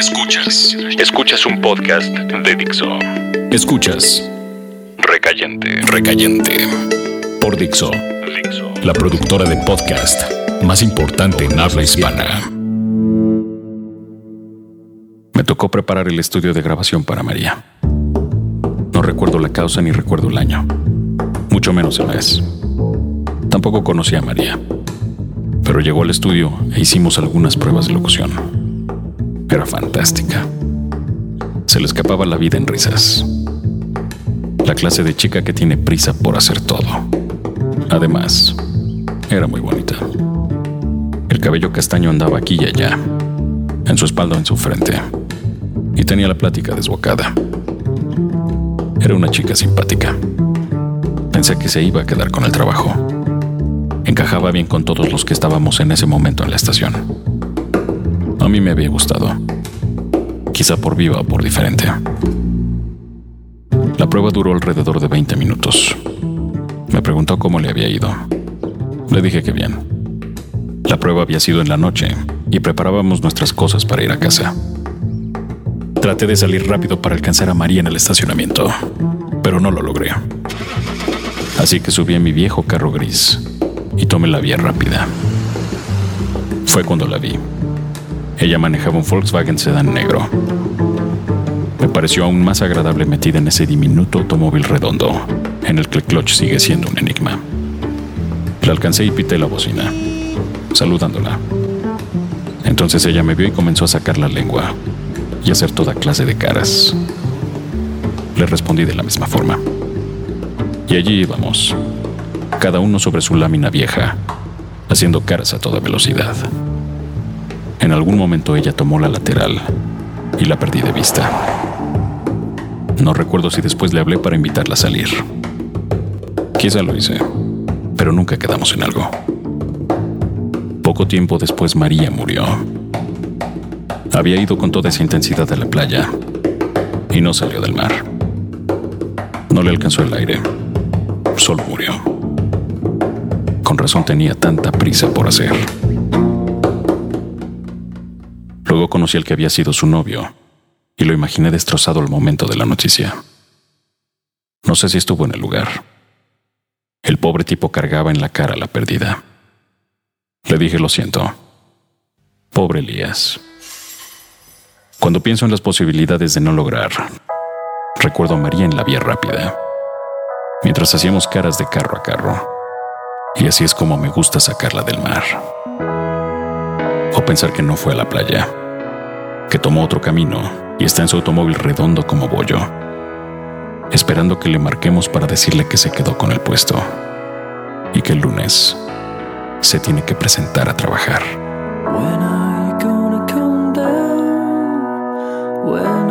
Escuchas. Escuchas un podcast de Dixo. Escuchas Recayente. Recayente por Dixo, Dixo. la productora de podcast más importante en habla hispana. Me tocó preparar el estudio de grabación para María. No recuerdo la causa ni recuerdo el año, mucho menos el mes. Tampoco conocí a María, pero llegó al estudio e hicimos algunas pruebas de locución. Era fantástica. Se le escapaba la vida en risas. La clase de chica que tiene prisa por hacer todo. Además, era muy bonita. El cabello castaño andaba aquí y allá, en su espalda o en su frente, y tenía la plática desbocada. Era una chica simpática. Pensé que se iba a quedar con el trabajo. Encajaba bien con todos los que estábamos en ese momento en la estación. A mí me había gustado. Quizá por viva o por diferente. La prueba duró alrededor de 20 minutos. Me preguntó cómo le había ido. Le dije que bien. La prueba había sido en la noche y preparábamos nuestras cosas para ir a casa. Traté de salir rápido para alcanzar a María en el estacionamiento, pero no lo logré. Así que subí a mi viejo carro gris y tomé la vía rápida. Fue cuando la vi. Ella manejaba un Volkswagen sedán negro. Me pareció aún más agradable metida en ese diminuto automóvil redondo, en el que el clutch sigue siendo un enigma. La alcancé y pité la bocina, saludándola. Entonces ella me vio y comenzó a sacar la lengua y hacer toda clase de caras. Le respondí de la misma forma. Y allí íbamos, cada uno sobre su lámina vieja, haciendo caras a toda velocidad. En algún momento ella tomó la lateral y la perdí de vista. No recuerdo si después le hablé para invitarla a salir. Quizá lo hice, pero nunca quedamos en algo. Poco tiempo después María murió. Había ido con toda esa intensidad a la playa y no salió del mar. No le alcanzó el aire, solo murió. Con razón tenía tanta prisa por hacer. Conocí al que había sido su novio y lo imaginé destrozado al momento de la noticia. No sé si estuvo en el lugar. El pobre tipo cargaba en la cara la pérdida. Le dije lo siento. Pobre Elías. Cuando pienso en las posibilidades de no lograr, recuerdo a María en la vía rápida, mientras hacíamos caras de carro a carro. Y así es como me gusta sacarla del mar. O pensar que no fue a la playa, que tomó otro camino y está en su automóvil redondo como bollo, esperando que le marquemos para decirle que se quedó con el puesto y que el lunes se tiene que presentar a trabajar. You gonna come down? When